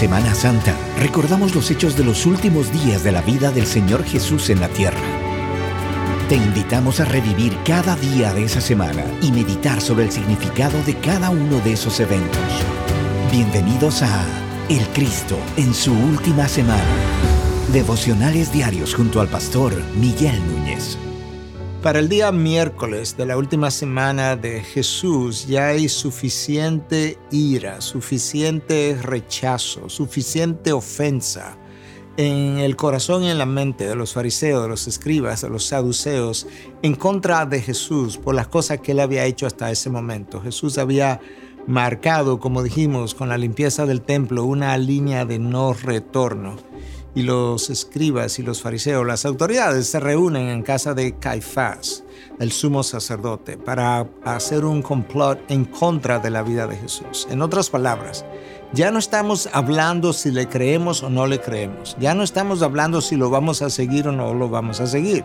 Semana Santa recordamos los hechos de los últimos días de la vida del Señor Jesús en la tierra. Te invitamos a revivir cada día de esa semana y meditar sobre el significado de cada uno de esos eventos. Bienvenidos a El Cristo en su última semana. Devocionales diarios junto al pastor Miguel Núñez. Para el día miércoles de la última semana de Jesús ya hay suficiente ira, suficiente rechazo, suficiente ofensa en el corazón y en la mente de los fariseos, de los escribas, de los saduceos, en contra de Jesús por las cosas que él había hecho hasta ese momento. Jesús había marcado, como dijimos, con la limpieza del templo, una línea de no retorno y los escribas y los fariseos, las autoridades se reúnen en casa de Caifás, el sumo sacerdote, para hacer un complot en contra de la vida de Jesús. En otras palabras, ya no estamos hablando si le creemos o no le creemos. Ya no estamos hablando si lo vamos a seguir o no lo vamos a seguir.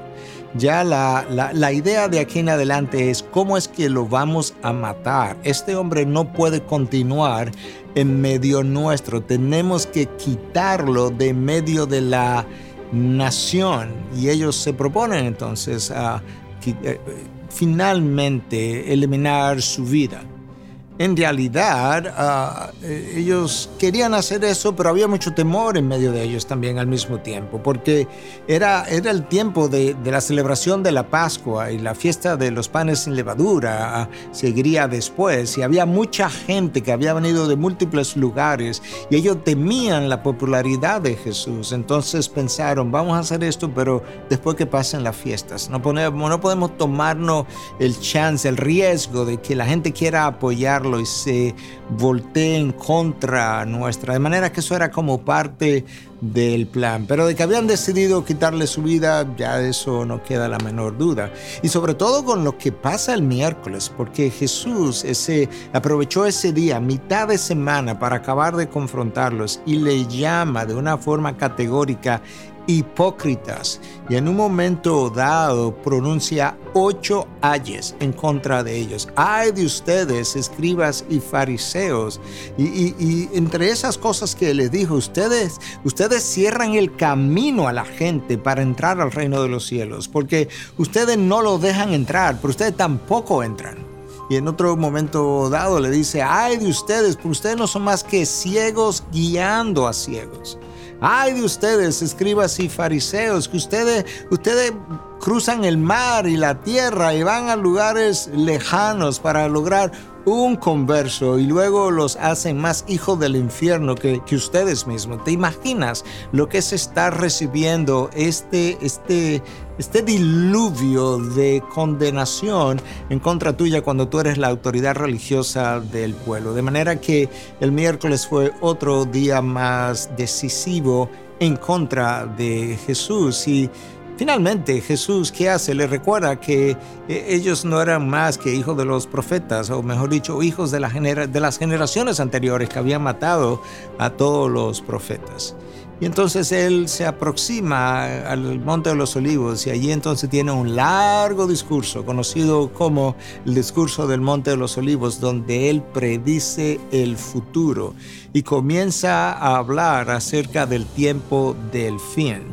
Ya la, la, idea de aquí en adelante es cómo es que lo vamos a matar. Este hombre no puede continuar en medio nuestro. Tenemos que quitarlo de medio de la nación. Y ellos se proponen entonces a finalmente eliminar su vida. En realidad, eh, ellos querían hacer eso, pero había mucho temor en medio de ellos también al mismo tiempo, porque era, era el tiempo de, la celebración de la Pascua y la fiesta de los panes sin levadura ah, seguiría después, y había mucha gente que había venido de múltiples lugares, y ellos temían la popularidad de Jesús. Entonces pensaron, vamos a hacer esto, pero después que pasen las fiestas. No, podemos, no podemos tomarnos el chance, el riesgo de que la gente quiera apoyar y se voltee en contra nuestra. De manera que eso era como parte del plan. Pero de que habían decidido quitarle su vida, ya de eso no queda la menor duda. Y sobre todo con lo que pasa el miércoles, porque Jesús ese, aprovechó ese día, mitad de semana, para acabar de confrontarlos y le llama de una forma categórica hipócritas y en un momento dado pronuncia ocho ayes en contra de ellos. Ay de ustedes, escribas y fariseos. Y, entre esas cosas que les dijo, ustedes, ustedes cierran el camino a la gente para entrar al reino de los cielos, porque ustedes no lo dejan entrar, pero ustedes tampoco entran. Y en otro momento dado le dice, ay de ustedes, porque ustedes no son más que ciegos guiando a ciegos. Ay de ustedes, escribas y fariseos, que ustedes, ustedes cruzan el mar y la tierra y van a lugares lejanos para lograr un converso y luego los hacen más hijos del infierno que, ustedes mismos. ¿Te imaginas lo que es estar recibiendo este, este, este diluvio de condenación en contra tuya cuando tú eres la autoridad religiosa del pueblo? De manera que el miércoles fue otro día más decisivo en contra de Jesús y Finalmente, Jesús, ¿qué hace? Le recuerda que eh, ellos no eran más que hijos de los profetas, o mejor dicho, hijos de, de las generaciones anteriores que habían matado a todos los profetas. Y entonces él se aproxima al Monte de los Olivos y allí entonces tiene un largo discurso conocido como el discurso del Monte de los Olivos, donde él predice el futuro y comienza a hablar acerca del tiempo del fin.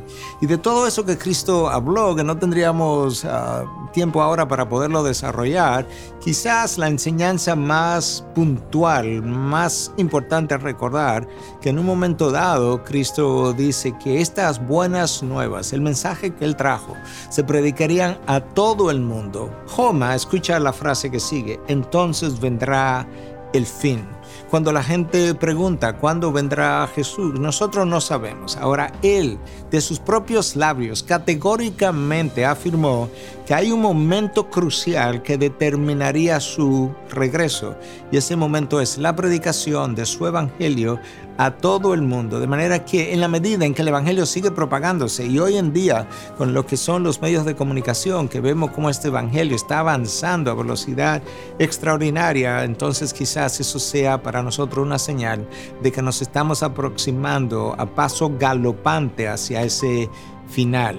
Y de todo eso que Cristo habló, que no tendríamos ah, tiempo ahora para poderlo desarrollar, quizás la enseñanza más puntual, más importante recordar, que en un momento dado Cristo dice que estas buenas nuevas, el mensaje que él trajo, se predicarían a todo el mundo. Joma, escucha la frase que sigue, entonces vendrá el fin. Cuando la gente pregunta cuándo vendrá Jesús, nosotros no sabemos. Ahora Él, de sus propios labios, categóricamente afirmó que hay un momento crucial que determinaría su regreso. Y ese momento es la predicación de su evangelio a todo el mundo. De manera que en la medida en que el Evangelio sigue propagándose y hoy en día con lo que son los medios de comunicación, que vemos cómo este Evangelio está avanzando a velocidad extraordinaria, entonces quizás eso sea para nosotros una señal de que nos estamos aproximando a paso galopante hacia ese final.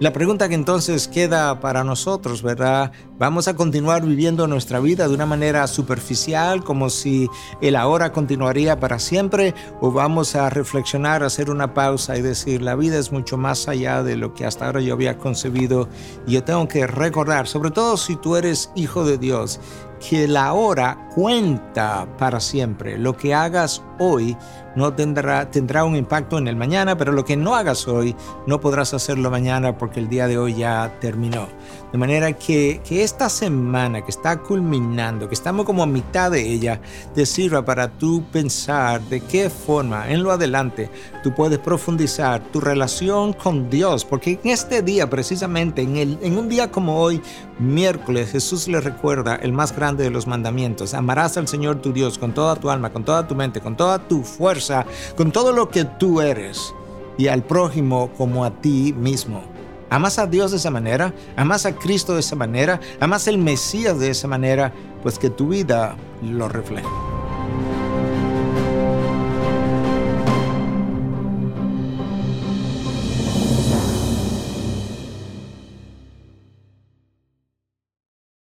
La pregunta que entonces queda para nosotros, ¿verdad? ¿Vamos a continuar viviendo nuestra vida de una manera superficial, como si el ahora continuaría para siempre? ¿O vamos a reflexionar, hacer una pausa y decir, la vida es mucho más allá de lo que hasta ahora yo había concebido? Y yo tengo que recordar, sobre todo si tú eres hijo de Dios, que la hora cuenta para siempre. Lo que hagas hoy no tendrá, tendrá un impacto en el mañana, pero lo que no hagas hoy no podrás hacerlo mañana porque el día de hoy ya terminó. De manera que, que esta semana que está culminando, que estamos como a mitad de ella, te sirva para tú pensar de qué forma en lo adelante tú puedes profundizar tu relación con Dios, porque en este día precisamente, en, el, en un día como hoy, miércoles, Jesús le recuerda el más grande de los mandamientos. Amarás al Señor tu Dios con toda tu alma, con toda tu mente, con toda tu fuerza, con todo lo que tú eres y al prójimo como a ti mismo. ¿Amas a Dios de esa manera? ¿Amas a Cristo de esa manera? ¿Amas el Mesías de esa manera? Pues que tu vida lo refleje.